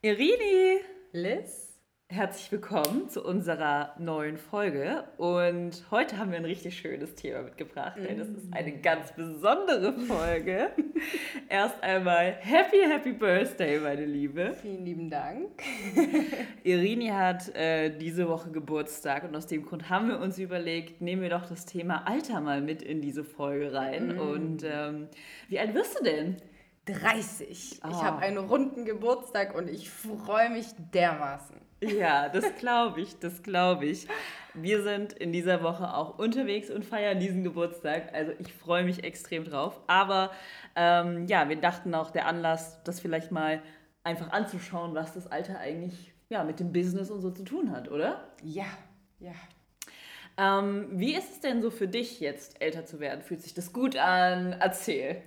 Irini! Liz? Herzlich willkommen zu unserer neuen Folge. Und heute haben wir ein richtig schönes Thema mitgebracht, denn es ist eine ganz besondere Folge. Erst einmal Happy, Happy Birthday, meine Liebe. Vielen lieben Dank. Irini hat äh, diese Woche Geburtstag und aus dem Grund haben wir uns überlegt, nehmen wir doch das Thema Alter mal mit in diese Folge rein. Mm. Und ähm, wie alt wirst du denn? 30. Oh. Ich habe einen runden Geburtstag und ich freue mich dermaßen. Ja, das glaube ich, das glaube ich. Wir sind in dieser Woche auch unterwegs und feiern diesen Geburtstag. Also ich freue mich extrem drauf. Aber ähm, ja, wir dachten auch, der Anlass, das vielleicht mal einfach anzuschauen, was das Alter eigentlich ja, mit dem Business und so zu tun hat, oder? Ja, ja. Ähm, wie ist es denn so für dich jetzt, älter zu werden? Fühlt sich das gut an? Erzähl.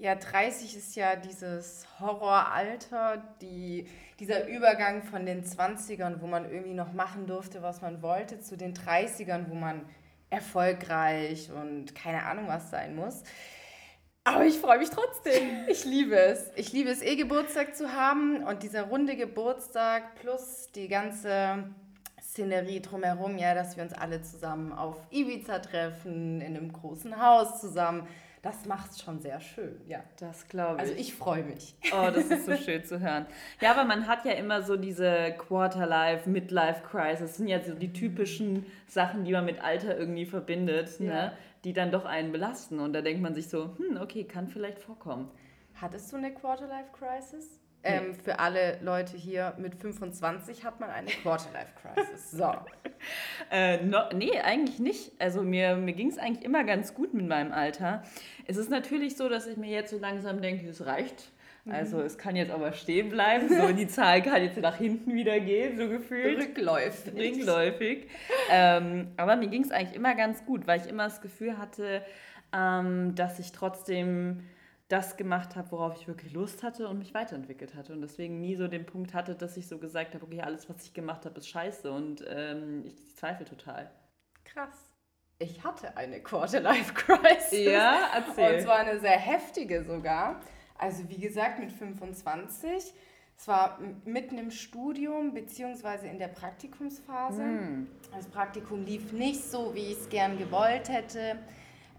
Ja, 30 ist ja dieses Horroralter, die, dieser Übergang von den 20ern, wo man irgendwie noch machen durfte, was man wollte, zu den 30ern, wo man erfolgreich und keine Ahnung was sein muss. Aber ich freue mich trotzdem. Ich liebe es. Ich liebe es, eh Geburtstag zu haben und dieser runde Geburtstag plus die ganze Szenerie drumherum, ja, dass wir uns alle zusammen auf Ibiza treffen, in einem großen Haus zusammen das macht es schon sehr schön, ja. Das glaube ich. Also ich freue mich. Oh, das ist so schön zu hören. Ja, aber man hat ja immer so diese Quarterlife, Midlife Crisis, das sind ja so die typischen Sachen, die man mit Alter irgendwie verbindet, ne? ja. ne? die dann doch einen belasten. Und da denkt man sich so, hm, okay, kann vielleicht vorkommen. Hattest du eine Quarterlife Crisis? Ähm, für alle Leute hier mit 25 hat man eine Quarterlife-Crisis. So. äh, no, nee, eigentlich nicht. Also mir, mir ging es eigentlich immer ganz gut mit meinem Alter. Es ist natürlich so, dass ich mir jetzt so langsam denke, es reicht. Also mhm. es kann jetzt aber stehen bleiben. So, die Zahl kann jetzt nach hinten wieder gehen, so gefühlt. Rückläufig. Rückläufig. ähm, aber mir ging es eigentlich immer ganz gut, weil ich immer das Gefühl hatte, ähm, dass ich trotzdem das gemacht habe, worauf ich wirklich Lust hatte und mich weiterentwickelt hatte. Und deswegen nie so den Punkt hatte, dass ich so gesagt habe, okay, alles, was ich gemacht habe, ist scheiße und ähm, ich, zweifle total. Krass. Ich hatte eine Quarter-Life-Crisis. Ja, erzähl. Und zwar eine sehr heftige sogar. Also wie gesagt, mit 25. Es war mitten im Studium beziehungsweise in der Praktikumsphase. Mm. Das Praktikum lief nicht so, wie ich es gern gewollt hätte.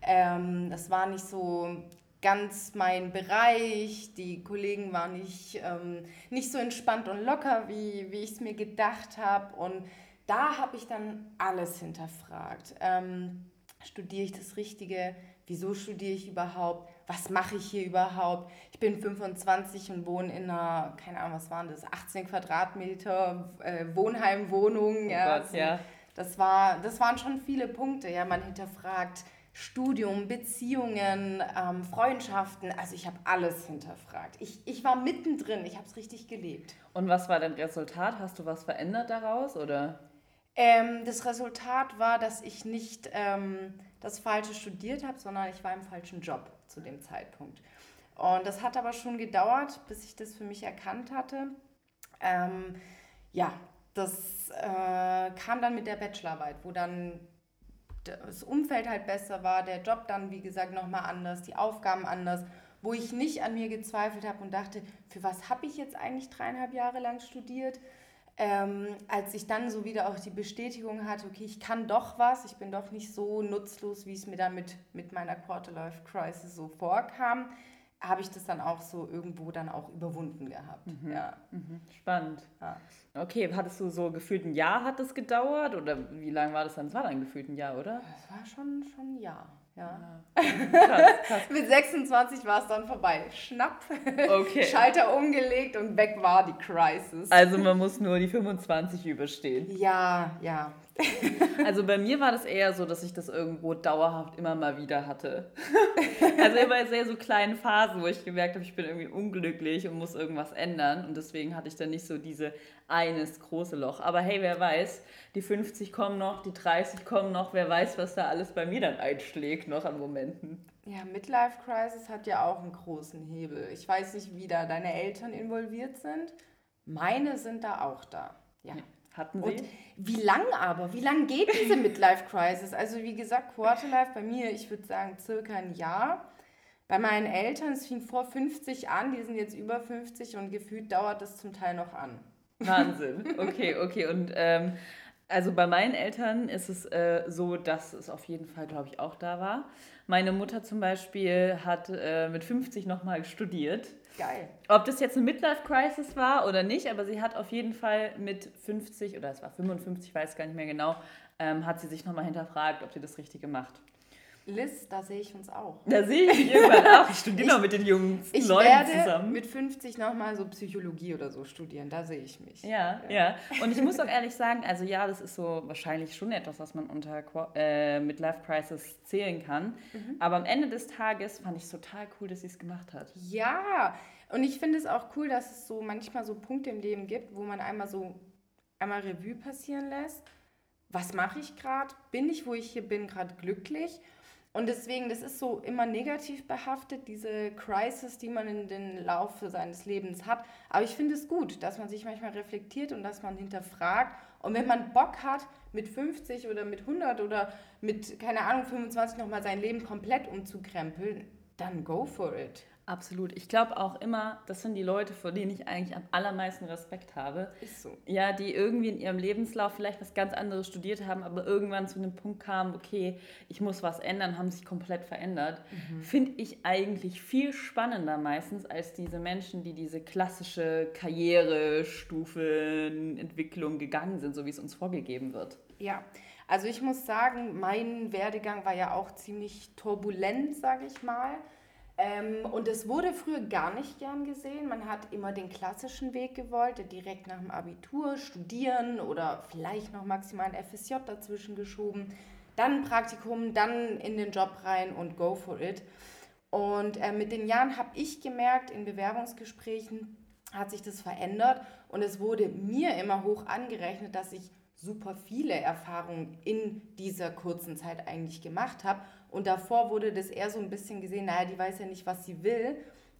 Ähm, das war nicht so ganz mein Bereich. Die Kollegen waren nicht, ähm, nicht so entspannt und locker, wie, wie ich es mir gedacht habe. Und da habe ich dann alles hinterfragt. Ähm, studiere ich das Richtige? Wieso studiere ich überhaupt? Was mache ich hier überhaupt? Ich bin 25 und wohne in einer, keine Ahnung, was waren das, 18 Quadratmeter äh, Wohnheimwohnung. Oh ja, Gott, ja. Das, war, das waren schon viele Punkte. Ja, man hinterfragt, Studium, Beziehungen, ähm, Freundschaften. Also ich habe alles hinterfragt. Ich, ich war mittendrin, ich habe es richtig gelebt. Und was war dein Resultat? Hast du was verändert daraus oder? Ähm, das Resultat war, dass ich nicht ähm, das Falsche studiert habe, sondern ich war im falschen Job zu dem Zeitpunkt. Und das hat aber schon gedauert, bis ich das für mich erkannt hatte. Ähm, ja, das äh, kam dann mit der Bachelorarbeit, wo dann das Umfeld halt besser war, der Job dann, wie gesagt, nochmal anders, die Aufgaben anders, wo ich nicht an mir gezweifelt habe und dachte, für was habe ich jetzt eigentlich dreieinhalb Jahre lang studiert? Ähm, als ich dann so wieder auch die Bestätigung hatte, okay, ich kann doch was, ich bin doch nicht so nutzlos, wie es mir dann mit, mit meiner Quarter-Life-Crisis so vorkam, habe ich das dann auch so irgendwo dann auch überwunden gehabt. Mhm. Ja. Mhm. Spannend. Ja. Okay, hattest du so gefühlt ein Jahr hat es gedauert oder wie lange war das dann? Es war dann gefühlt ein Jahr, oder? Es war schon, schon ein Jahr. Ja. Krass, krass. Mit 26 war es dann vorbei. Schnapp, okay. Schalter umgelegt und weg war die Crisis. Also man muss nur die 25 überstehen. Ja, ja. Also bei mir war das eher so, dass ich das irgendwo dauerhaft immer mal wieder hatte. Also immer in sehr so kleinen Phasen, wo ich gemerkt habe, ich bin irgendwie unglücklich und muss irgendwas ändern. Und deswegen hatte ich dann nicht so diese eines große Loch. Aber hey, wer weiß, die 50 kommen noch, die 30 kommen noch, wer weiß, was da alles bei mir dann einschlägt noch an Momenten. Ja, Midlife Crisis hat ja auch einen großen Hebel. Ich weiß nicht, wie da deine Eltern involviert sind. Meine sind da auch da. Ja. ja. Hatten Sie? Und wie lang aber? Wie lang geht diese Midlife Crisis? Also wie gesagt, Quarterlife bei mir, ich würde sagen circa ein Jahr. Bei meinen Eltern, es fing vor 50 an, die sind jetzt über 50 und gefühlt dauert es zum Teil noch an. Wahnsinn. Okay, okay. Und ähm, also bei meinen Eltern ist es äh, so, dass es auf jeden Fall, glaube ich, auch da war. Meine Mutter zum Beispiel hat äh, mit 50 nochmal studiert. Geil. Ob das jetzt eine Midlife-Crisis war oder nicht, aber sie hat auf jeden Fall mit 50 oder es war 55, ich weiß gar nicht mehr genau, ähm, hat sie sich nochmal hinterfragt, ob sie das Richtige macht. Liz, da sehe ich uns auch. Da sehe ich mich irgendwann auch. Ich studiere noch mit den jungen ich Leuten werde zusammen. mit 50 nochmal so Psychologie oder so studieren, da sehe ich mich. Ja, ja, Und ich muss auch ehrlich sagen, also ja, das ist so wahrscheinlich schon etwas, was man unter äh, Midlife Crisis zählen kann. Aber am Ende des Tages fand ich es total cool, dass sie es gemacht hat. Ja, und ich finde es auch cool, dass es so manchmal so Punkte im Leben gibt, wo man einmal so einmal Revue passieren lässt. Was mache ich gerade? Bin ich, wo ich hier bin, gerade glücklich? Und deswegen, das ist so immer negativ behaftet, diese Crisis, die man in den Laufe seines Lebens hat. Aber ich finde es gut, dass man sich manchmal reflektiert und dass man hinterfragt. Und wenn man Bock hat, mit 50 oder mit 100 oder mit, keine Ahnung, 25 nochmal sein Leben komplett umzukrempeln, dann go for it. Absolut. Ich glaube auch immer, das sind die Leute, vor denen ich eigentlich am allermeisten Respekt habe. Ist so. Ja, die irgendwie in ihrem Lebenslauf vielleicht was ganz anderes studiert haben, aber irgendwann zu einem Punkt kamen, okay, ich muss was ändern, haben sich komplett verändert. Finde ich eigentlich viel spannender meistens als diese Menschen, die diese klassische Karrierestufenentwicklung gegangen sind, so wie es uns vorgegeben wird. Ja, also ich muss sagen, mein Werdegang war ja auch ziemlich turbulent, sage ich mal. Ähm, und es wurde früher gar nicht gern gesehen. Man hat immer den klassischen Weg gewollt, direkt nach dem Abitur studieren oder vielleicht noch maximal ein FSJ dazwischen geschoben. Dann ein Praktikum, dann in den Job rein und go for it. Und äh, mit den Jahren habe ich gemerkt, in Bewerbungsgesprächen hat sich das verändert und es wurde mir immer hoch angerechnet, dass ich super viele Erfahrungen in dieser kurzen Zeit eigentlich gemacht habe. Und davor wurde das eher so ein bisschen gesehen, naja, die weiß ja nicht, was sie will.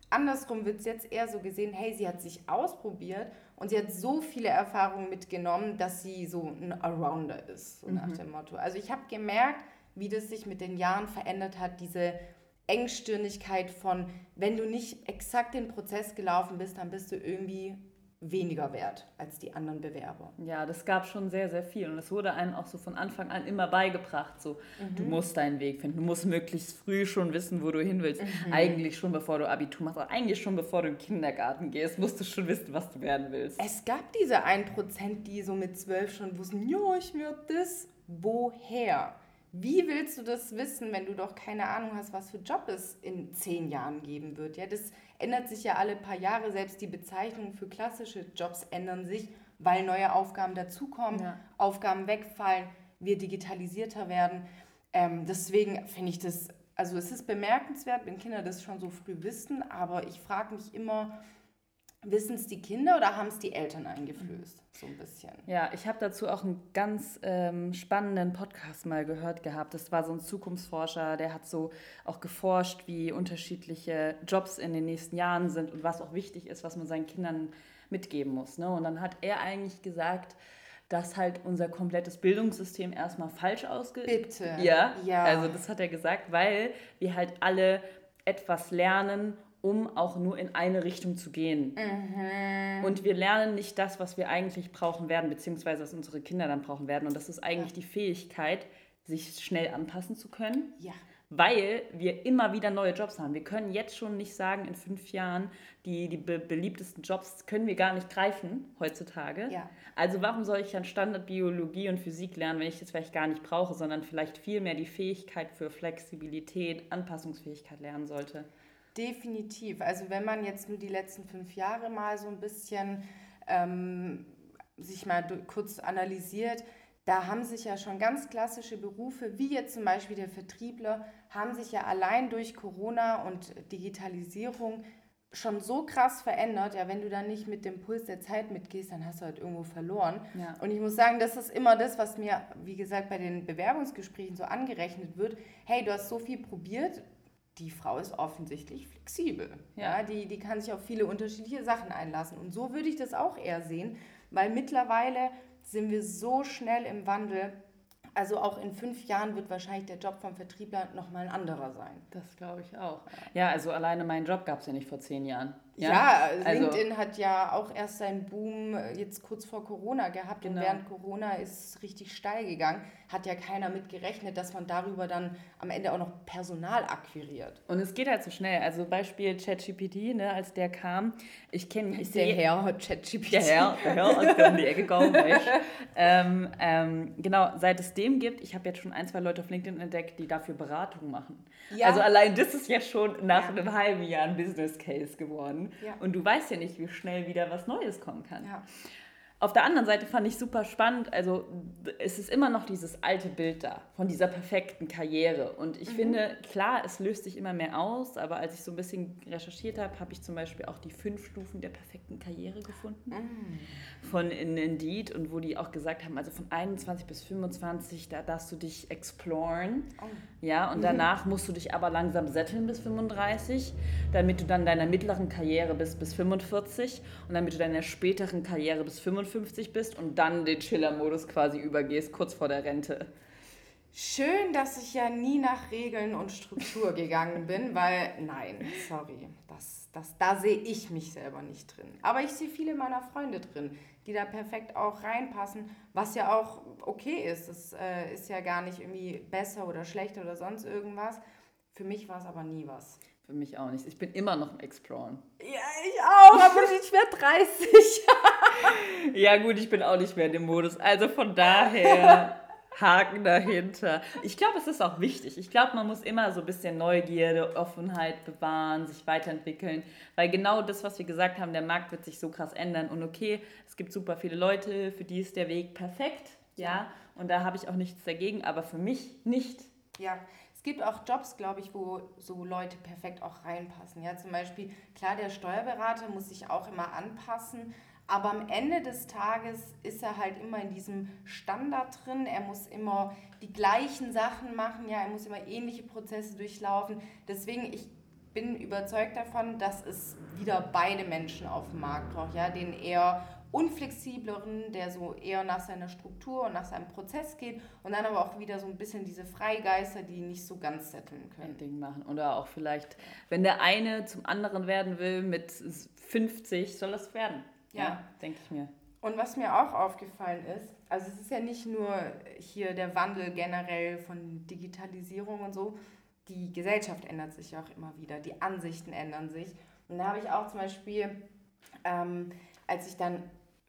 Andersrum wird es jetzt eher so gesehen, hey, sie hat sich ausprobiert und sie hat so viele Erfahrungen mitgenommen, dass sie so ein Arounder ist, so nach dem Motto. Also ich habe gemerkt, wie das sich mit den Jahren verändert hat, diese Engstirnigkeit von, wenn du nicht exakt den Prozess gelaufen bist, dann bist du irgendwie weniger wert als die anderen Bewerber. Ja, das gab schon sehr, sehr viel. Und es wurde einem auch so von Anfang an immer beigebracht. So, du musst deinen Weg finden. Du musst möglichst früh schon wissen, wo du hin willst. Eigentlich schon bevor du Abitur machst, aber eigentlich schon bevor du in den Kindergarten gehst, musst du schon wissen, was du werden willst. Es gab diese 1%, die so mit 12 schon wussten, ja, ich werde das. Woher? Wie willst du das wissen, wenn du doch keine Ahnung hast, was für Job es in zehn Jahren geben wird? Ja, das ändert sich ja alle paar Jahre. Selbst die Bezeichnungen für klassische Jobs ändern sich, weil neue Aufgaben dazukommen, Ja. Aufgaben wegfallen, wir digitalisierter werden. Ähm, deswegen finde ich das, also es ist bemerkenswert, wenn Kinder das schon so früh wissen, aber ich frage mich immer, wissen es die Kinder oder haben es die Eltern eingeflößt? So ein bisschen. Ja, ich habe dazu auch einen ganz ähm, spannenden Podcast mal gehört gehabt. Das war so ein Zukunftsforscher, der hat so auch geforscht, wie unterschiedliche Jobs in den nächsten Jahren sind und was auch wichtig ist, was man seinen Kindern mitgeben muss. Ne? Und dann hat er eigentlich gesagt, dass halt unser komplettes Bildungssystem erstmal falsch ausge... Bitte. Ja, Ja. also das hat er gesagt, weil wir halt alle etwas lernen, um auch nur in eine Richtung zu gehen. Mhm. Und wir lernen nicht das, was wir eigentlich brauchen werden, beziehungsweise was unsere Kinder dann brauchen werden. Und das ist eigentlich die Fähigkeit, sich schnell anpassen zu können, Ja. weil wir immer wieder neue Jobs haben. Wir können jetzt schon nicht sagen, in fünf Jahren, die, die be beliebtesten Jobs können wir gar nicht greifen heutzutage. Ja. Also warum soll ich dann Standardbiologie und Physik lernen, wenn ich das vielleicht gar nicht brauche, sondern vielleicht viel mehr die Fähigkeit für Flexibilität, Anpassungsfähigkeit lernen sollte. Definitiv. Also wenn man jetzt nur die letzten fünf Jahre mal so ein bisschen ähm, sich mal kurz analysiert, da haben sich ja schon ganz klassische Berufe, wie jetzt zum Beispiel der Vertriebler, haben sich ja allein durch Corona und Digitalisierung schon so krass verändert. Ja, wenn du dann nicht mit dem Puls der Zeit mitgehst, dann hast du halt irgendwo verloren. Ja. Und ich muss sagen, das ist immer das, was mir, wie gesagt, bei den Bewerbungsgesprächen so angerechnet wird. Hey, du hast so viel probiert, die Frau ist offensichtlich flexibel. Ja. Ja. die, die kann sich auf viele unterschiedliche Sachen einlassen. Und so würde ich das auch eher sehen, weil mittlerweile sind wir so schnell im Wandel. Also auch in fünf Jahren wird wahrscheinlich der Job vom Vertriebler nochmal ein anderer sein. Das glaube ich auch. Ja, also alleine meinen Job gab es ja nicht vor zehn Jahren. Ja, ja also LinkedIn hat ja auch erst seinen Boom äh, jetzt kurz vor Corona gehabt genau. und während Corona ist es richtig steil gegangen. Hat ja keiner mit gerechnet, dass man darüber dann am Ende auch noch Personal akquiriert. Und es geht halt so schnell. Also Beispiel ChatGPT, ne, als der kam, ich kenne... Ich der Herr hat ChatGPT. Der Herr, der Herr ist um die Ecke gekommen. ähm, ähm, genau, seit es dem gibt, ich habe jetzt schon ein, zwei Leute auf LinkedIn entdeckt, die dafür Beratung machen. Ja. Also allein das ist ja schon nach ja. einem halben Jahr ein Business Case geworden. Ja. Und du weißt ja nicht, wie schnell wieder was Neues kommen kann. Ja. Auf der anderen Seite fand ich super spannend, also es ist immer noch dieses alte Bild da von dieser perfekten Karriere. Und ich mhm. finde, klar, es löst sich immer mehr aus, aber als ich so ein bisschen recherchiert habe, habe ich zum Beispiel auch die fünf Stufen der perfekten Karriere gefunden mhm. Von Indeed und wo die auch gesagt haben, also von 21 bis 25, da darfst du dich exploren. Oh. Ja, und mhm. danach musst du dich aber langsam setteln bis 35, damit du dann deiner mittleren Karriere bist bis 45 und damit du deiner späteren Karriere bis 45 55 bist und dann den Chiller-Modus quasi übergehst, kurz vor der Rente. Schön, dass ich ja nie nach Regeln und Struktur gegangen bin, weil nein, sorry, das, das, da sehe ich mich selber nicht drin. Aber ich sehe viele meiner Freunde drin, die da perfekt auch reinpassen, was ja auch okay ist. Das äh, ist ja gar nicht irgendwie besser oder schlechter oder sonst irgendwas. Für mich war es aber nie was. Für mich auch nicht. Ich bin immer noch im Exploren. Ja, ich auch, aber ich werde 30. ja, gut, ich bin auch nicht mehr in dem Modus. Also von daher. Haken dahinter. Ich glaube, es ist auch wichtig. Ich glaube, man muss immer so ein bisschen Neugierde, Offenheit bewahren, sich weiterentwickeln, weil genau das, was wir gesagt haben, der Markt wird sich so krass ändern und okay, es gibt super viele Leute, für die ist der Weg perfekt, ja, und da habe ich auch nichts dagegen, aber für mich nicht. Ja, es gibt auch Jobs, glaube ich, wo so Leute perfekt auch reinpassen. Ja, zum Beispiel, klar, der Steuerberater muss sich auch immer anpassen, aber am Ende des Tages ist er halt immer in diesem Standard drin. Er muss immer die gleichen Sachen machen, ja, er muss immer ähnliche Prozesse durchlaufen. Deswegen, ich bin überzeugt davon, dass es wieder beide Menschen auf dem Markt braucht, ja, den eher unflexibleren, der so eher nach seiner Struktur und nach seinem Prozess geht und dann aber auch wieder so ein bisschen diese Freigeister, die nicht so ganz setteln können. Ding machen. Oder auch vielleicht, wenn der eine zum anderen werden will mit 50, soll das werden. Ja, ja denke ich mir. Und was mir auch aufgefallen ist, also es ist ja nicht nur hier der Wandel generell von Digitalisierung und so, die Gesellschaft ändert sich auch immer wieder, die Ansichten ändern sich. Und da habe ich auch zum Beispiel, ähm, als ich dann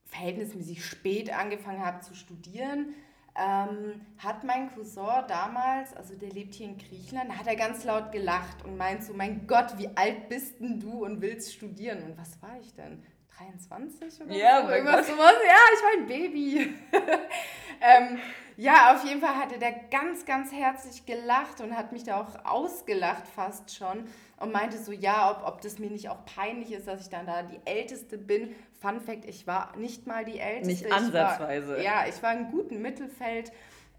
verhältnismäßig spät angefangen habe zu studieren, ähm, hat mein Cousin damals, also der lebt hier in Griechenland, hat er ganz laut gelacht und meint so, mein Gott, wie alt bist denn du und willst studieren? Und was war ich denn? 23 oder ja, so? Irgendwas sowas. Ja, ich war ein Baby. ähm, ja, auf jeden Fall hatte der ganz, ganz herzlich gelacht und hat mich da auch ausgelacht fast schon und meinte so, ja, ob, ob das mir nicht auch peinlich ist, dass ich dann da die Älteste bin. Fun Fact, ich war nicht mal die Älteste. Nicht ansatzweise. War, ja, ich war im guten Mittelfeld.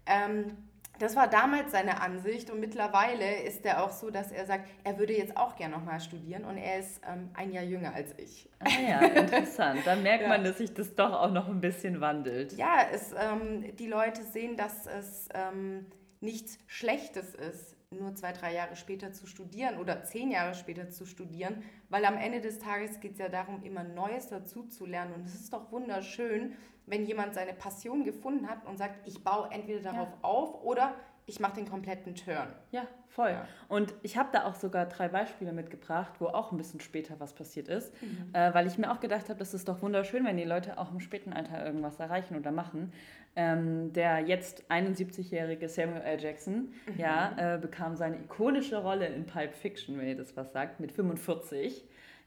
Ähm, das war damals seine Ansicht und mittlerweile ist er auch so, dass er sagt, er würde jetzt auch gerne nochmal studieren und er ist ähm, ein Jahr jünger als ich. Ah ja, interessant. Da merkt ja. man, dass sich das doch auch noch ein bisschen wandelt. Ja, es, ähm, die Leute sehen, dass es ähm, nichts Schlechtes ist, nur zwei, drei Jahre später zu studieren oder zehn Jahre später zu studieren, weil am Ende des Tages geht es ja darum, immer Neues dazu zu lernen und es ist doch wunderschön, wenn jemand seine Passion gefunden hat und sagt, ich baue entweder darauf ja. auf oder ich mache den kompletten Turn. Ja, voll. Ja. Und ich habe da auch sogar drei Beispiele mitgebracht, wo auch ein bisschen später was passiert ist, mhm. äh, weil ich mir auch gedacht habe, das ist doch wunderschön, wenn die Leute auch im späten Alter irgendwas erreichen oder machen. Ähm, der jetzt 71-jährige Samuel L. Jackson mhm. ja, äh, bekam seine ikonische Rolle in Pulp Fiction, wenn ihr das was sagt, mit 45.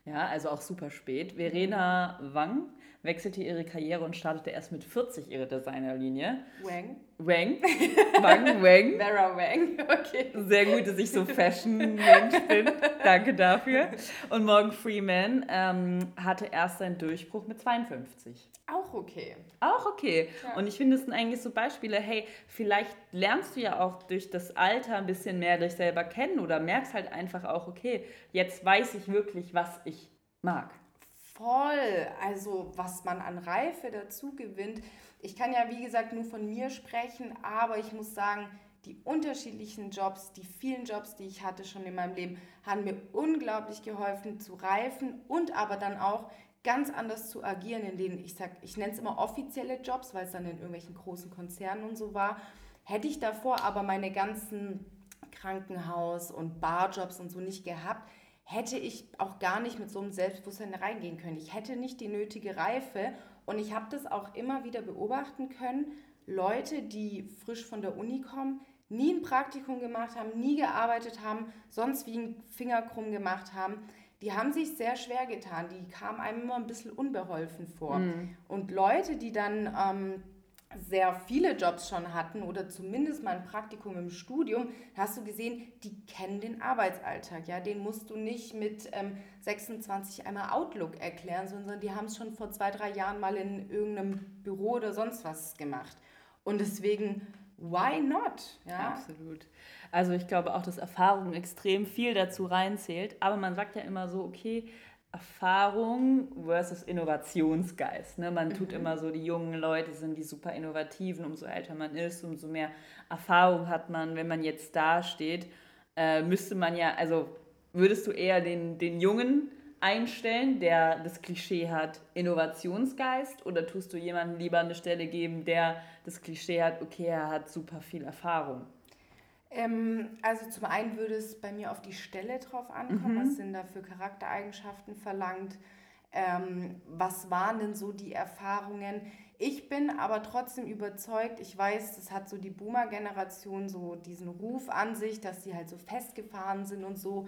Ja, also auch super spät. Verena Wang wechselte ihre Karriere und startete erst mit 40 ihre Designerlinie. Wang. Wang. Wang, Wang. Vera Wang, okay. Sehr gut, dass ich so Fashion-Mensch bin. Danke dafür. Und Morgan Freeman ähm, hatte erst seinen Durchbruch mit 52. Auch okay. Auch okay. Ja. Und ich finde, es sind eigentlich so Beispiele, hey, vielleicht lernst du ja auch durch das Alter ein bisschen mehr dich selber kennen oder merkst halt einfach auch, okay, jetzt weiß ich wirklich, was ich mag. Voll. Also was man an Reife dazu gewinnt. Ich kann ja, wie gesagt, nur von mir sprechen, aber ich muss sagen, die unterschiedlichen Jobs, die vielen Jobs, die ich hatte schon in meinem Leben, haben mir unglaublich geholfen zu reifen und aber dann auch ganz anders zu agieren, in denen ich sage, ich nenne es immer offizielle Jobs, weil es dann in irgendwelchen großen Konzernen und so war. Hätte ich davor aber meine ganzen Krankenhaus- und Barjobs und so nicht gehabt, hätte ich auch gar nicht mit so einem Selbstbewusstsein reingehen können. Ich hätte nicht die nötige Reife und ich habe das auch immer wieder beobachten können. Leute, die frisch von der Uni kommen, nie ein Praktikum gemacht haben, nie gearbeitet haben, sonst wie ein Finger krumm gemacht haben, die haben sich sehr schwer getan. Die kamen einem immer ein bisschen unbeholfen vor. Mhm. Und Leute, die dann ähm, sehr viele Jobs schon hatten oder zumindest mal ein Praktikum im Studium, hast du gesehen, die kennen den Arbeitsalltag. Ja? Den musst du nicht mit ähm, 26 einmal Outlook erklären, sondern die haben es schon vor zwei, drei Jahren mal in irgendeinem Büro oder sonst was gemacht. Und deswegen why not? Ja? Absolut. Also ich glaube auch, dass Erfahrung extrem viel dazu reinzählt. Aber man sagt ja immer so, okay, Erfahrung versus Innovationsgeist. Ne? Man tut mhm. immer so, die jungen Leute sind die super innovativen, umso älter man ist, umso mehr Erfahrung hat man. Wenn man jetzt da steht, äh, müsste man ja, also würdest du eher den, den Jungen einstellen, der das Klischee hat, Innovationsgeist, oder tust du jemandem lieber eine Stelle geben, der das Klischee hat, okay, er hat super viel Erfahrung? Ähm, also zum einen würde es bei mir auf die Stelle drauf ankommen, mhm. was sind da für Charaktereigenschaften verlangt, ähm, was waren denn so die Erfahrungen. Ich bin aber trotzdem überzeugt, ich weiß, das hat so die Boomer-Generation so diesen Ruf an sich, dass sie halt so festgefahren sind und so.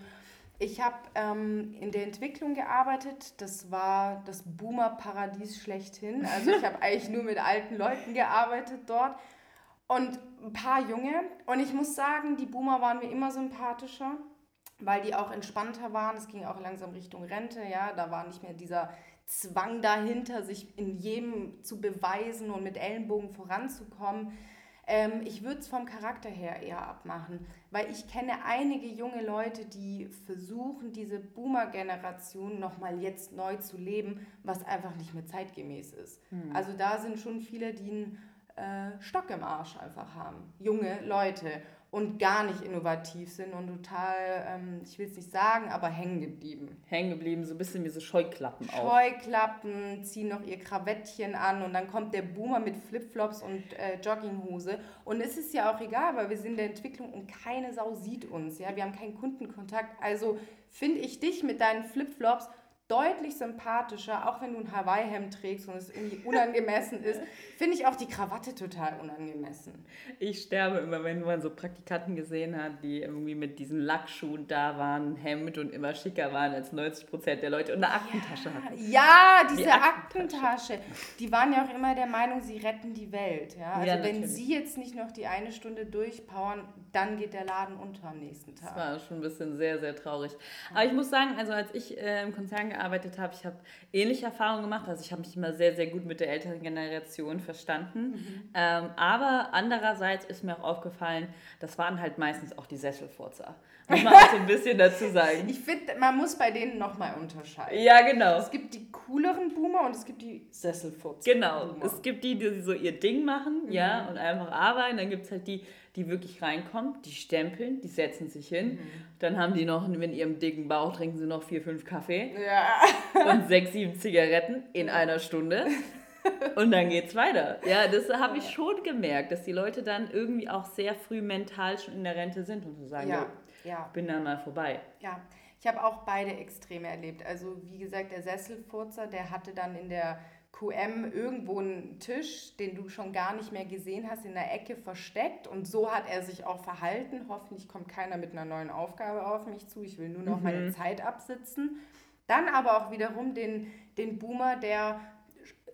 Ich habe ähm, in der Entwicklung gearbeitet. Das war das Boomer-Paradies schlechthin. Also ich habe eigentlich nur mit alten Leuten gearbeitet dort und ein paar Junge. Und ich muss sagen, die Boomer waren mir immer sympathischer, weil die auch entspannter waren. Es ging auch langsam Richtung Rente. Ja, da war nicht mehr dieser Zwang dahinter, sich in jedem zu beweisen und mit Ellenbogen voranzukommen. Ähm, ich würde es vom Charakter her eher abmachen, weil ich kenne einige junge Leute, die versuchen, diese Boomer-Generation nochmal jetzt neu zu leben, was einfach nicht mehr zeitgemäß ist. Hm. Also da sind schon viele, die einen äh, Stock im Arsch einfach haben. Junge Leute und gar nicht innovativ sind und total, ähm, ich will es nicht sagen, aber hängen geblieben. Hängen geblieben, so ein bisschen wie so Scheuklappen auch. Scheuklappen, ziehen noch ihr Krawettchen an und dann kommt der Boomer mit Flipflops und äh, Jogginghose. Und es ist ja auch egal, weil wir sind in der Entwicklung und keine Sau sieht uns. Ja? Wir haben keinen Kundenkontakt. Also finde ich dich mit deinen Flipflops deutlich sympathischer, auch wenn du ein Hawaii-Hemd trägst und es irgendwie unangemessen ist, finde ich auch die Krawatte total unangemessen. Ich sterbe immer, wenn man so Praktikanten gesehen hat, die irgendwie mit diesen Lackschuhen da waren, Hemd und immer schicker waren als 90 Prozent der Leute und eine Aktentasche ja, hatten. Ja, diese die Aktentasche. Aktentasche. Die waren ja auch immer der Meinung, sie retten die Welt. Ja? Also ja, wenn sie jetzt nicht noch die eine Stunde durchpowern, dann geht der Laden unter am nächsten Tag. Das war schon ein bisschen sehr, sehr traurig. Aber ich muss sagen, also als ich äh, im Konzern gearbeitet habe, ich habe ähnliche Erfahrungen gemacht. Also ich habe mich immer sehr, sehr gut mit der älteren Generation verstanden. Mhm. Ähm, aber andererseits ist mir auch aufgefallen, das waren halt meistens auch die Sesselfurzer. Muss man auch so ein bisschen dazu sagen. Ich finde, man muss bei denen nochmal unterscheiden. Ja, genau. Es gibt die cooleren Boomer und es gibt die Sesselfurzer. Genau. Boomer. Es gibt die, die so ihr Ding machen, mhm. ja, und einfach arbeiten. Dann gibt es halt die, die wirklich reinkommen, die stempeln, die setzen sich hin. Mhm. Dann haben die noch in ihrem dicken Bauch, trinken sie noch vier, fünf Kaffee. Ja. Und sechs, sieben Zigaretten in einer Stunde. Und dann geht's weiter. Ja, das habe ich schon gemerkt, dass die Leute dann irgendwie auch sehr früh mental schon in der Rente sind und so sagen, ja, ja. bin dann mal vorbei. Ja, ich habe auch beide Extreme erlebt. Also wie gesagt, der Sesselfurzer, der hatte dann in der QM irgendwo einen Tisch, den du schon gar nicht mehr gesehen hast, in der Ecke versteckt. Und so hat er sich auch verhalten. Hoffentlich kommt keiner mit einer neuen Aufgabe auf mich zu. Ich will nur noch mhm. meine Zeit absitzen. Dann aber auch wiederum den, den Boomer, der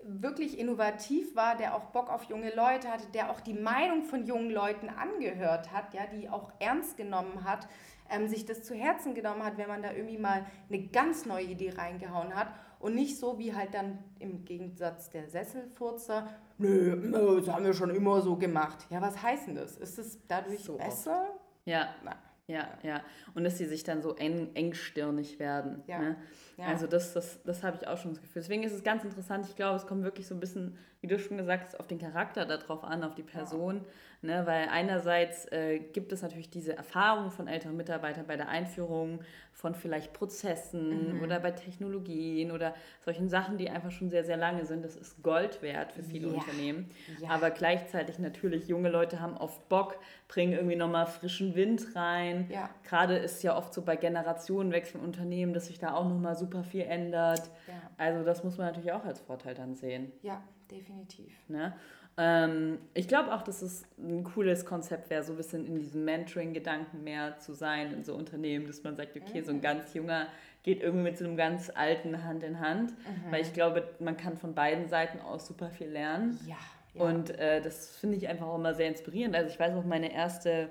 wirklich innovativ war, der auch Bock auf junge Leute hatte, der auch die Meinung von jungen Leuten angehört hat, ja, die auch ernst genommen hat, ähm, sich das zu Herzen genommen hat, wenn man da irgendwie mal eine ganz neue Idee reingehauen hat und nicht so wie halt dann im Gegensatz der Sesselfurzer, nö, nö, das haben wir schon immer so gemacht. Ja, was heißt denn das? Ist es dadurch so besser? Oft. Ja. Na. Ja, ja. Und dass sie sich dann so eng, engstirnig werden. Ja. Ne? Ja. Also das, das, das habe ich auch schon das Gefühl. Deswegen ist es ganz interessant. Ich glaube, es kommt wirklich so ein bisschen, wie du schon gesagt hast, auf den Charakter darauf an, auf die Person. Ja. Ne? Weil einerseits äh, gibt es natürlich diese Erfahrung von älteren Mitarbeitern bei der Einführung von vielleicht Prozessen mhm. oder bei Technologien oder solchen Sachen, die einfach schon sehr, sehr lange sind. Das ist Gold wert für viele ja. Unternehmen. Aber gleichzeitig natürlich, junge Leute haben oft Bock, bringen irgendwie nochmal frischen Wind rein. Gerade ist ja oft so bei Generationenwechsel in Unternehmen, dass sich da auch nochmal super viel ändert. Also das muss man natürlich auch als Vorteil dann sehen. Ja, definitiv. Ne? Ähm, ich glaube auch, dass es ein cooles Konzept wäre, so ein bisschen in diesem Mentoring-Gedanken mehr zu sein in so Unternehmen, dass man sagt, okay, so ein mhm. ganz junger geht irgendwie mit so einem ganz alten Hand in Hand, mhm. weil ich glaube, man kann von beiden Seiten aus super viel lernen. Ja. ja. Und äh, das finde ich einfach auch immer sehr inspirierend. Also ich weiß noch, meine erste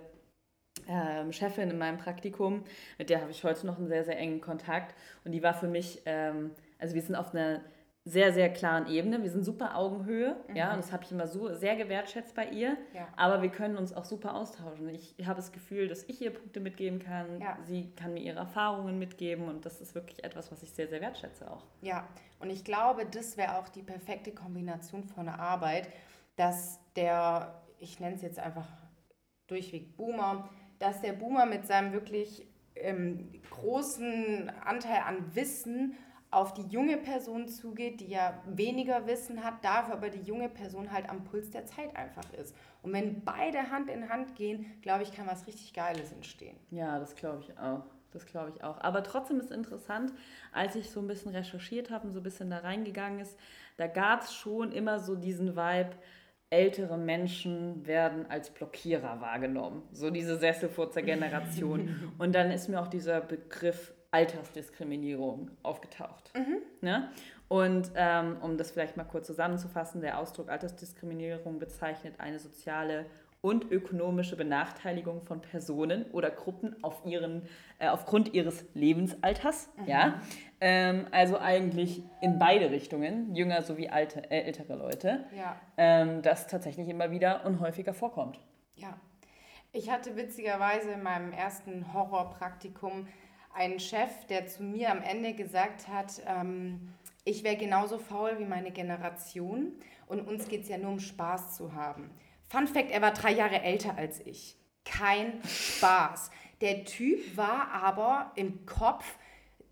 ähm, Chefin in meinem Praktikum, mit der habe ich heute noch einen sehr, sehr engen Kontakt und die war für mich, ähm, also wir sind auf einer sehr, sehr klaren Ebene. Wir sind super Augenhöhe, mhm. ja, und das habe ich immer so sehr gewertschätzt bei ihr. Ja. Aber wir können uns auch super austauschen. Ich habe das Gefühl, dass ich ihr Punkte mitgeben kann. Ja. Sie kann mir ihre Erfahrungen mitgeben und das ist wirklich etwas, was ich sehr, sehr wertschätze auch. Ja, und ich glaube, das wäre auch die perfekte Kombination von der Arbeit, dass der, ich nenne es jetzt einfach durchweg Boomer, dass der Boomer mit seinem wirklich ähm, großen Anteil an Wissen auf die junge Person zugeht, die ja weniger Wissen hat, dafür aber die junge Person halt am Puls der Zeit einfach ist. Und wenn beide Hand in Hand gehen, glaube ich, kann was richtig Geiles entstehen. Ja, das glaube ich auch. Das glaube ich auch. Aber trotzdem ist interessant, als ich so ein bisschen recherchiert habe und so ein bisschen da reingegangen ist, da gab es schon immer so diesen Vibe, ältere Menschen werden als Blockierer wahrgenommen. So diese Sesselfurzer Generation. und dann ist mir auch dieser Begriff Altersdiskriminierung aufgetaucht. Mhm. Ne? Und ähm, um das vielleicht mal kurz zusammenzufassen, der Ausdruck Altersdiskriminierung bezeichnet eine soziale und ökonomische Benachteiligung von Personen oder Gruppen auf ihren, äh, aufgrund ihres Lebensalters. Mhm. Ja? Ähm, also eigentlich in beide Richtungen, jünger sowie alte, äh, ältere Leute, ja. ähm, das tatsächlich immer wieder und häufiger vorkommt. Ja. Ich hatte witzigerweise in meinem ersten Horrorpraktikum einen Chef, der zu mir am Ende gesagt hat, ähm, ich wäre genauso faul wie meine Generation und uns geht es ja nur um Spaß zu haben. Fun Fact, er war drei Jahre älter als ich. Kein Spaß. Der Typ war aber im Kopf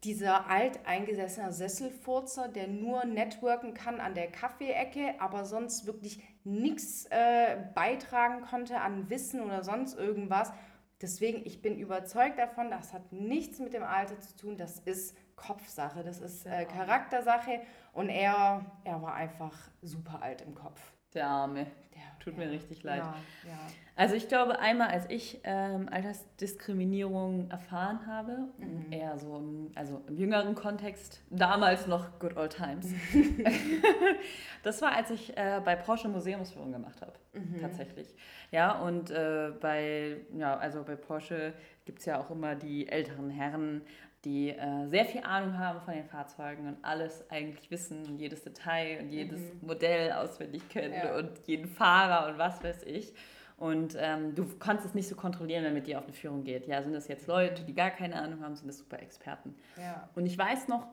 dieser alteingesessene Sesselfurzer, der nur networken kann an der Kaffeeecke, aber sonst wirklich nichts äh, beitragen konnte an Wissen oder sonst irgendwas Deswegen, ich bin überzeugt davon, das hat nichts mit dem Alter zu tun, das ist Kopfsache, das ist äh, Charaktersache und er, er war einfach super alt im Kopf. Der Arme. Der, Tut ja, mir richtig leid. Ja, ja. Also ich glaube, einmal als ich ähm, Altersdiskriminierung erfahren habe, mhm. eher so im, also im jüngeren Kontext, damals noch Good Old Times. das war, als ich äh, bei Porsche Museumsführung gemacht habe, mhm. tatsächlich. Ja, und äh, bei, ja, also bei Porsche gibt es ja auch immer die älteren Herren, die äh, sehr viel Ahnung haben von den Fahrzeugen und alles eigentlich wissen und jedes Detail und jedes mhm. Modell auswendig kennen ja. und jeden Fahrer und was weiß ich. Und ähm, du kannst es nicht so kontrollieren, wenn mit dir auf eine Führung geht. Ja, sind das jetzt Leute, die gar keine Ahnung haben, sind das super Experten. Ja. Und ich weiß noch,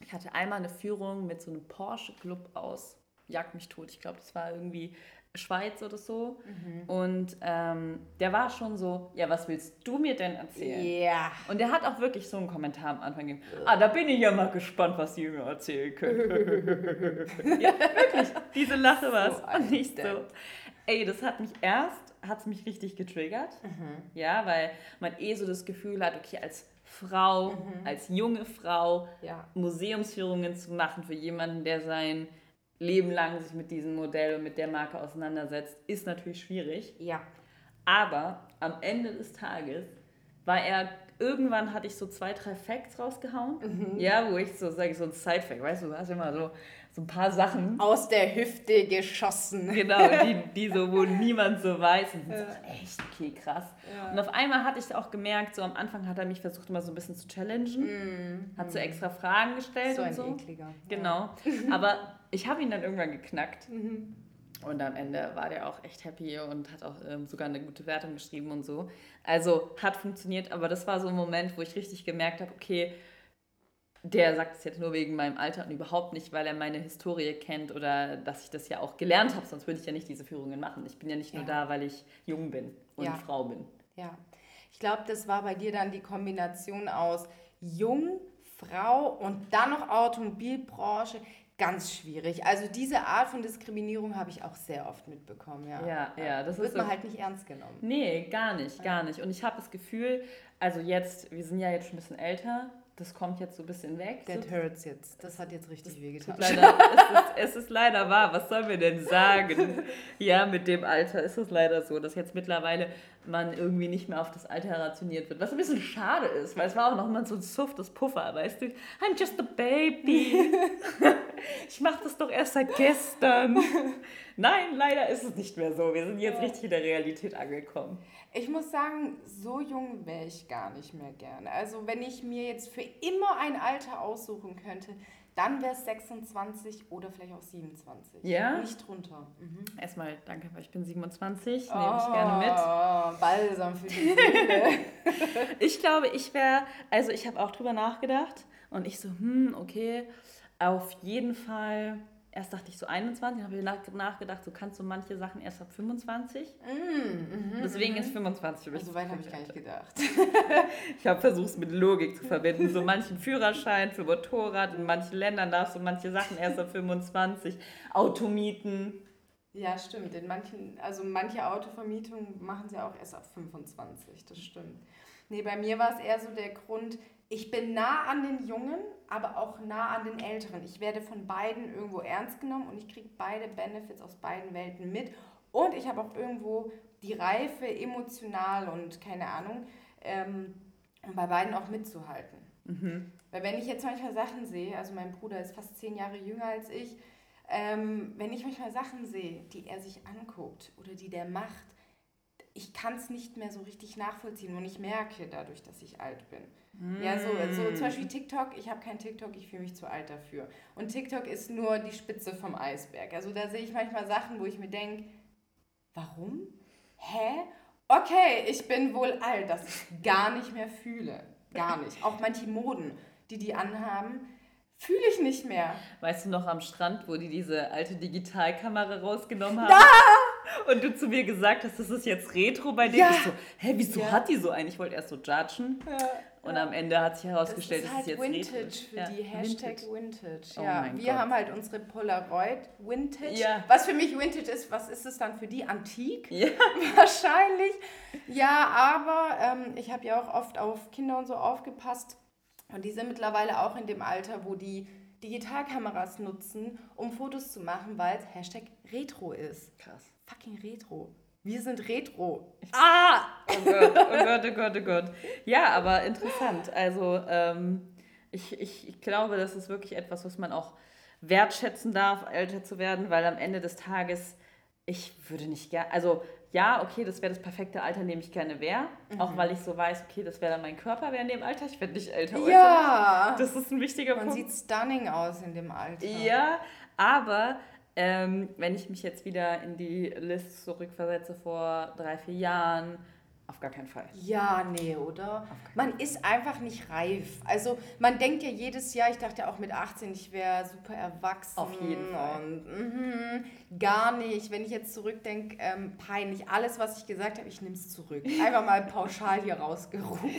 ich hatte einmal eine Führung mit so einem Porsche-Club aus Jag mich tot. Ich glaube, das war irgendwie Schweiz oder so. Mhm. Und ähm, der war schon so, ja, was willst du mir denn erzählen? Ja. Und der hat auch wirklich so einen Kommentar am Anfang gegeben. Ah, da bin ich ja mal gespannt, was die mir erzählen können. ja, wirklich, diese Lache war es. So nicht so. Ey, das hat mich erst, hat es mich richtig getriggert. Mhm. Ja, weil man eh so das Gefühl hat, okay, als Frau, mhm. als junge Frau, ja. Museumsführungen zu machen für jemanden, der sein Leben lang sich mit diesem Modell und mit der Marke auseinandersetzt, ist natürlich schwierig. Ja. Aber am Ende des Tages war er, irgendwann hatte ich so zwei, drei Facts rausgehauen. Mhm. Ja, wo ich so, sage ich, so ein Side-Fact, weißt du, du hast immer so, so ein paar Sachen. Aus der Hüfte geschossen. Genau, die, die so, wo niemand so weiß. Und ja. so, echt, okay, krass. Ja. Und auf einmal hatte ich auch gemerkt, so am Anfang hat er mich versucht, immer so ein bisschen zu challengen. Mhm. Hat so extra Fragen gestellt so und so. Ekliger. Genau. Ja. Aber ich habe ihn dann irgendwann geknackt. Mhm. Und am Ende war der auch echt happy und hat auch ähm, sogar eine gute Wertung geschrieben und so. Also hat funktioniert, aber das war so ein Moment, wo ich richtig gemerkt habe, okay, der sagt es jetzt nur wegen meinem Alter und überhaupt nicht, weil er meine Historie kennt oder dass ich das ja auch gelernt habe, sonst würde ich ja nicht diese Führungen machen. Ich bin ja nicht nur ja. da, weil ich jung bin und ja. Frau bin. Ja, ich glaube, das war bei dir dann die Kombination aus jung, Frau und dann noch Automobilbranche ganz schwierig. Also diese Art von Diskriminierung habe ich auch sehr oft mitbekommen. Ja, ja, ja das wird man so, halt nicht ernst genommen. Nee, gar nicht, gar nicht. Und ich habe das Gefühl, also jetzt, wir sind ja jetzt schon ein bisschen älter, das kommt jetzt so ein bisschen weg. That hurts jetzt. Das hat jetzt richtig wehgetan. Leider, es, ist, es ist leider wahr. Was sollen wir denn sagen? ja, mit dem Alter ist es leider so, dass jetzt mittlerweile man irgendwie nicht mehr auf das Alter rationiert wird. Was ein bisschen schade ist, weil es war auch noch mal so ein softes Puffer, weißt du? I'm just a baby. ich mache das doch erst seit gestern. Nein, leider ist es nicht mehr so. Wir sind jetzt richtig in der Realität angekommen. Ich muss sagen, so jung wäre ich gar nicht mehr gerne. Also wenn ich mir jetzt für immer ein Alter aussuchen könnte, dann wäre es 26 oder vielleicht auch 27. Ja? Nicht drunter. Mhm. Erstmal danke, weil ich bin 27, nehme ich gerne mit. Balsam für die Seele. ich glaube, ich wäre, also ich habe auch drüber nachgedacht und ich so, hm, okay, auf jeden Fall erst dachte ich so 21, habe ich nach, nachgedacht, so kannst du manche Sachen erst ab 25. Mm, mm, Deswegen mm. ist 25 für mich. So weit habe ich gar nicht gedacht. ich habe versucht, es mit Logik zu verbinden. So manchen Führerschein für Motorrad, in manchen Ländern darfst du manche Sachen erst ab 25. Automieten. Ja, stimmt. In manchen, also manche Autovermietungen machen sie auch erst ab 25, das stimmt. Nee, bei mir war es eher so der Grund, ich bin nah an den Jungen, aber auch nah an den Älteren. Ich werde von beiden irgendwo ernst genommen und ich kriege beide Benefits aus beiden Welten mit. Und ich habe auch irgendwo die Reife emotional und keine Ahnung, ähm, um bei beiden auch mitzuhalten. Mhm. Weil wenn ich jetzt manchmal Sachen sehe, also mein Bruder ist fast zehn Jahre jünger als ich, ähm, wenn ich manchmal Sachen sehe, die er sich anguckt oder die der macht, ich kann es nicht mehr so richtig nachvollziehen und ich merke dadurch, dass ich alt bin. Mm. Ja, so, so zum Beispiel TikTok, ich habe kein TikTok, ich fühle mich zu alt dafür. Und TikTok ist nur die Spitze vom Eisberg. Also da sehe ich manchmal Sachen, wo ich mir denke, warum? Hä? Okay, ich bin wohl alt, dass ich gar nicht mehr fühle. Gar nicht. Auch manche Moden, die die anhaben, fühle ich nicht mehr. Weißt du noch am Strand, wo die diese alte Digitalkamera rausgenommen haben? Da! Und du zu mir gesagt hast, das ist jetzt Retro bei dir. Ja. Ich so, hä, wieso ja. hat die so einen? Ich wollte erst so judgen. Ja. Und am Ende hat sich herausgestellt, das ist, halt das ist jetzt Vintage Retro. für ja. die Hashtag Vintage. Vintage. Oh ja, wir Gott. haben halt unsere Polaroid Vintage. Ja. Was für mich Vintage ist, was ist es dann für die? Antik? Ja. Wahrscheinlich. Ja, aber ähm, ich habe ja auch oft auf Kinder und so aufgepasst. Und die sind mittlerweile auch in dem Alter, wo die Digitalkameras nutzen, um Fotos zu machen, weil es Hashtag Retro ist. Krass. Fucking Retro. Wir sind Retro. Ah! Oh Gott, oh Gott, oh Gott, oh Gott. Ja, aber interessant. Also ähm, ich, ich, ich glaube, das ist wirklich etwas, was man auch wertschätzen darf, älter zu werden, weil am Ende des Tages, ich würde nicht gerne, also ja, okay, das wäre das perfekte Alter, in dem ich gerne wäre. Mhm. Auch weil ich so weiß, okay, das wäre dann mein Körper wäre in dem Alter. Ich werde nicht älter. Ja. Das ist ein wichtiger Man Punkt. Man sieht stunning aus in dem Alter. Ja, aber ähm, wenn ich mich jetzt wieder in die List zurückversetze vor drei, vier Jahren, auf gar keinen Fall. Ja, nee, oder? Man ist einfach nicht reif. Also man denkt ja jedes Jahr, ich dachte auch mit 18, ich wäre super erwachsen. Auf jeden Fall. Und, mh, gar nicht. Wenn ich jetzt zurückdenke, ähm, peinlich. Alles, was ich gesagt habe, ich nehme es zurück. Einfach mal pauschal hier rausgerufen.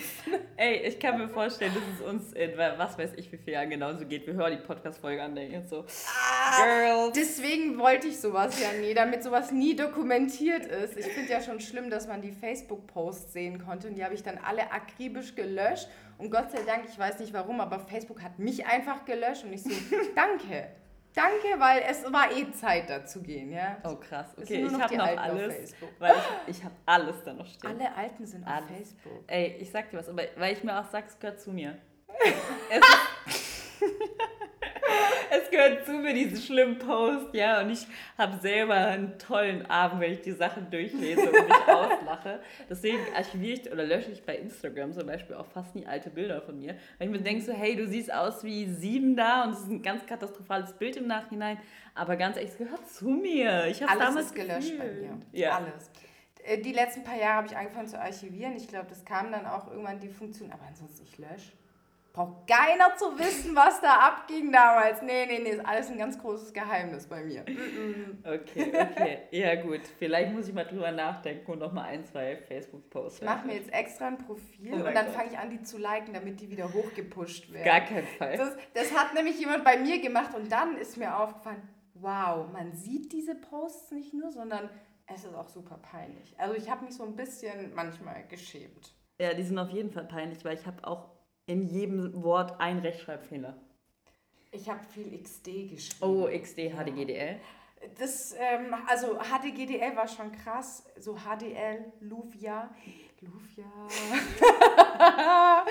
Ey, ich kann mir vorstellen, dass es uns in was weiß ich wie viele Jahren genauso geht. Wir hören die Podcast-Folge an, denken jetzt so, ah, Girls. Deswegen wollte ich sowas ja nie, damit sowas nie dokumentiert ist. Ich finde ja schon schlimm, dass man die Facebook-Posts Posts sehen konnte und die habe ich dann alle akribisch gelöscht und Gott sei Dank, ich weiß nicht warum, aber Facebook hat mich einfach gelöscht und ich so, danke. Danke, weil es war eh Zeit da zu gehen, ja. Oh krass, okay, ich habe noch alles, weil ich, ich habe alles da noch stehen. Alle Alten sind alles. auf Facebook. Ey, ich sag dir was, aber weil ich mir auch sag, es gehört zu mir. es gehört zu mir, diese schlimmen Posts, ja. Und ich habe selber einen tollen Abend, wenn ich die Sachen durchlese und mich auslache. Deswegen archiviere ich oder lösche ich bei Instagram zum Beispiel auch fast nie alte Bilder von mir. Weil ich mir denke so, hey, du siehst aus wie sieben da und es ist ein ganz katastrophales Bild im Nachhinein. Aber ganz ehrlich, es gehört zu mir. Ich habe damals ist gelöscht gefühlt. bei mir. Ja. Alles. Äh, die letzten paar Jahre habe ich angefangen zu archivieren. Ich glaube, das kam dann auch irgendwann die Funktion, aber ansonsten ich lösche. Braucht keiner zu wissen, was da abging damals. Nee, nee, nee, ist alles ein ganz großes Geheimnis bei mir. Okay, okay. Ja, gut. Vielleicht muss ich mal drüber nachdenken und noch mal ein, zwei Facebook-Posts. Ich mache mir jetzt extra ein Profil Oh und dann fange ich an, die zu liken, damit die wieder hochgepusht werden. Gar keinen Fall. Das, das hat nämlich jemand bei mir gemacht und dann ist mir aufgefallen, wow, man sieht diese Posts nicht nur, sondern es ist auch super peinlich. Also ich habe mich so ein bisschen manchmal geschämt. Ja, die sind auf jeden Fall peinlich, weil ich habe auch in jedem Wort einen Rechtschreibfehler. Ich habe viel XD geschrieben. Oh, XD, HDGDL. Das, ähm, also HDGDL war schon krass. So HDL, Luvia. Luvia.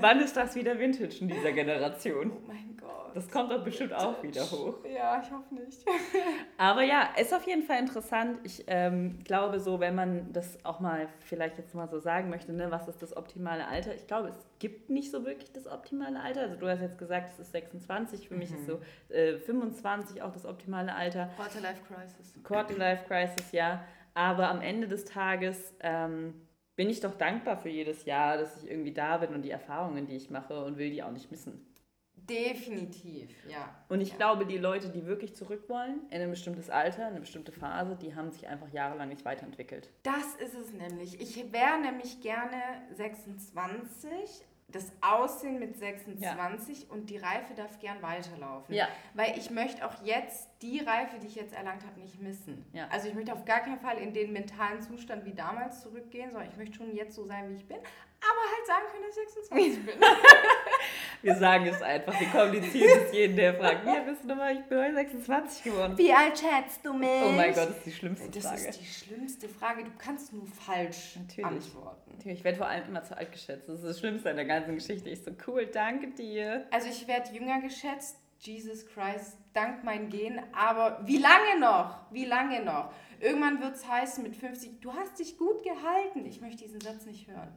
Wann ist das wieder Vintage in dieser Generation? Oh mein Gott. Das kommt doch bestimmt auch wieder hoch. Ja, ich hoffe nicht. Aber ja, ist auf jeden Fall interessant. Ich ähm, glaube so, wenn man das auch mal vielleicht jetzt mal so sagen möchte, ne, was ist das optimale Alter? Ich glaube, es gibt nicht so wirklich das optimale Alter. Also du hast jetzt gesagt, es ist 26, für mich ist so äh, 25 auch das optimale Alter. Quarter-Life Crisis. Quarter-Life-Crisis, ja. Aber am Ende des Tages ähm, bin ich doch dankbar für jedes Jahr, dass ich irgendwie da bin und die Erfahrungen, die ich mache und will die auch nicht missen. Definitiv, ja. Und ich ja. glaube, die Leute, die wirklich zurück wollen, in ein bestimmtes Alter, in eine bestimmte Phase, die haben sich einfach jahrelang nicht weiterentwickelt. Das ist es nämlich. Ich wäre nämlich gerne 26, das Aussehen mit 26 und die Reife darf gern weiterlaufen. Ja. Weil ich möchte auch jetzt die Reife, die ich jetzt erlangt habe, nicht missen. Ja. Also ich möchte auf gar keinen Fall in den mentalen Zustand wie damals zurückgehen, sondern ich möchte schon jetzt so sein, wie ich bin, aber halt sagen können, dass ich 26 bin. Wir sagen es einfach, wir kommunizieren es jeden, der fragt, wie bist du nochmal? Ich bin heute 26 geworden. Wie alt schätzt du mich? Oh mein Gott, das ist die schlimmste Das Frage. ist die schlimmste Frage. Du kannst nur falsch Natürlich. antworten. Ich werde vor allem immer zu alt geschätzt. Das ist das Schlimmste an der ganzen Geschichte. Ich so, cool, danke dir. Also ich werde jünger geschätzt, Jesus Christ, dank mein Gen, aber wie lange noch? Wie lange noch? Irgendwann wird es heißen mit 50, du hast dich gut gehalten. Ich möchte diesen Satz nicht hören.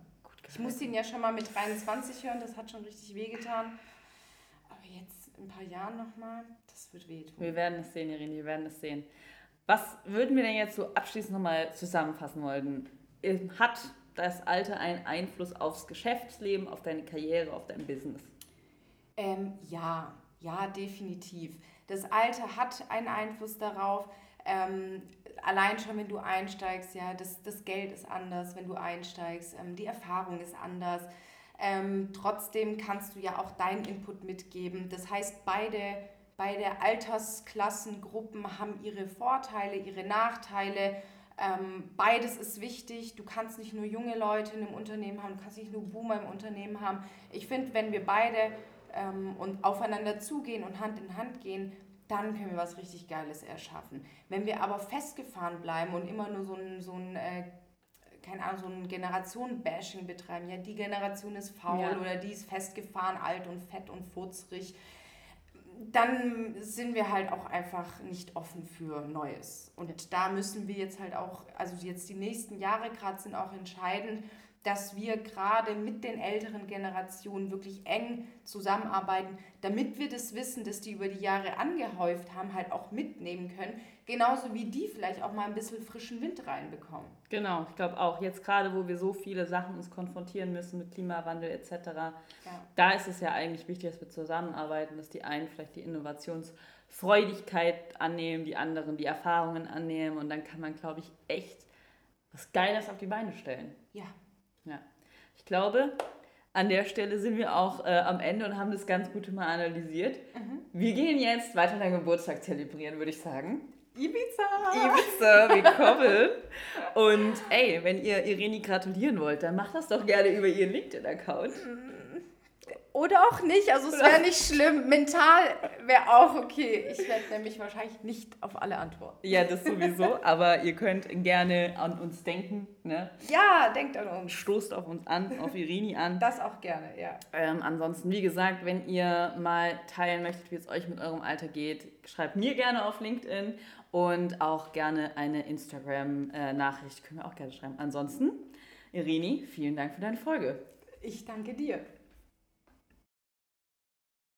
Ich musste ihn ja schon mal mit 23 hören, das hat schon richtig wehgetan. Aber jetzt in ein paar Jahren nochmal, das wird wehtun. Wir werden es sehen, Irene, wir werden es sehen. Was würden wir denn jetzt so abschließend nochmal zusammenfassen wollen? Hat das Alter einen Einfluss aufs Geschäftsleben, auf deine Karriere, auf dein Business? Ähm, ja, ja, definitiv. Das Alter hat einen Einfluss darauf. Ähm, allein schon, wenn du einsteigst, ja, das, das Geld ist anders, wenn du einsteigst, ähm, die Erfahrung ist anders. Ähm, trotzdem kannst du ja auch deinen Input mitgeben. Das heißt, beide, beide Altersklassengruppen haben ihre Vorteile, ihre Nachteile. Ähm, beides ist wichtig. Du kannst nicht nur junge Leute in einem Unternehmen haben, du kannst nicht nur Boomer im Unternehmen haben. Ich finde, wenn wir beide ähm, und aufeinander zugehen und Hand in Hand gehen, dann können wir was richtig Geiles erschaffen. Wenn wir aber festgefahren bleiben und immer nur so ein, so ein äh, keine Ahnung, so ein Generation-Bashing betreiben, ja, die Generation ist faul Ja. oder die ist festgefahren, alt und fett und furzrig, dann sind wir halt auch einfach nicht offen für Neues. Und da müssen wir jetzt halt auch, also jetzt die nächsten Jahre gerade sind auch entscheidend, dass wir gerade mit den älteren Generationen wirklich eng zusammenarbeiten, damit wir das Wissen, das die über die Jahre angehäuft haben, halt auch mitnehmen können. Genauso wie die vielleicht auch mal ein bisschen frischen Wind reinbekommen. Genau, ich glaube auch. Jetzt gerade, wo wir so viele Sachen uns konfrontieren müssen mit Klimawandel etc., Ja. da ist es ja eigentlich wichtig, dass wir zusammenarbeiten, dass die einen vielleicht die Innovationsfreudigkeit annehmen, die anderen die Erfahrungen annehmen und dann kann man, glaube ich, echt was Geiles auf die Beine stellen. Ja. Ja. Ich glaube, an der Stelle sind wir auch äh, am Ende und haben das ganz gut mal analysiert. Wir gehen jetzt weiter deinen Geburtstag zelebrieren, würde ich sagen. Ibiza! Ibiza, willkommen. Und ey, wenn ihr Irene gratulieren wollt, dann macht das doch gerne über ihren LinkedIn-Account. Oder auch nicht, also es wäre nicht schlimm. Mental wäre auch okay. Ich werde nämlich wahrscheinlich nicht auf alle antworten. Ja, das sowieso, aber ihr könnt gerne an uns denken. Ne? Ja, denkt an uns. Stoßt auf uns an, auf Irene an. Das auch gerne, ja. Ähm, ansonsten, wie gesagt, wenn ihr mal teilen möchtet, wie es euch mit eurem Alter geht, schreibt mir gerne auf LinkedIn und auch gerne eine Instagram-Nachricht können wir auch gerne schreiben. Ansonsten, Irene, vielen Dank für deine Folge. Ich danke dir.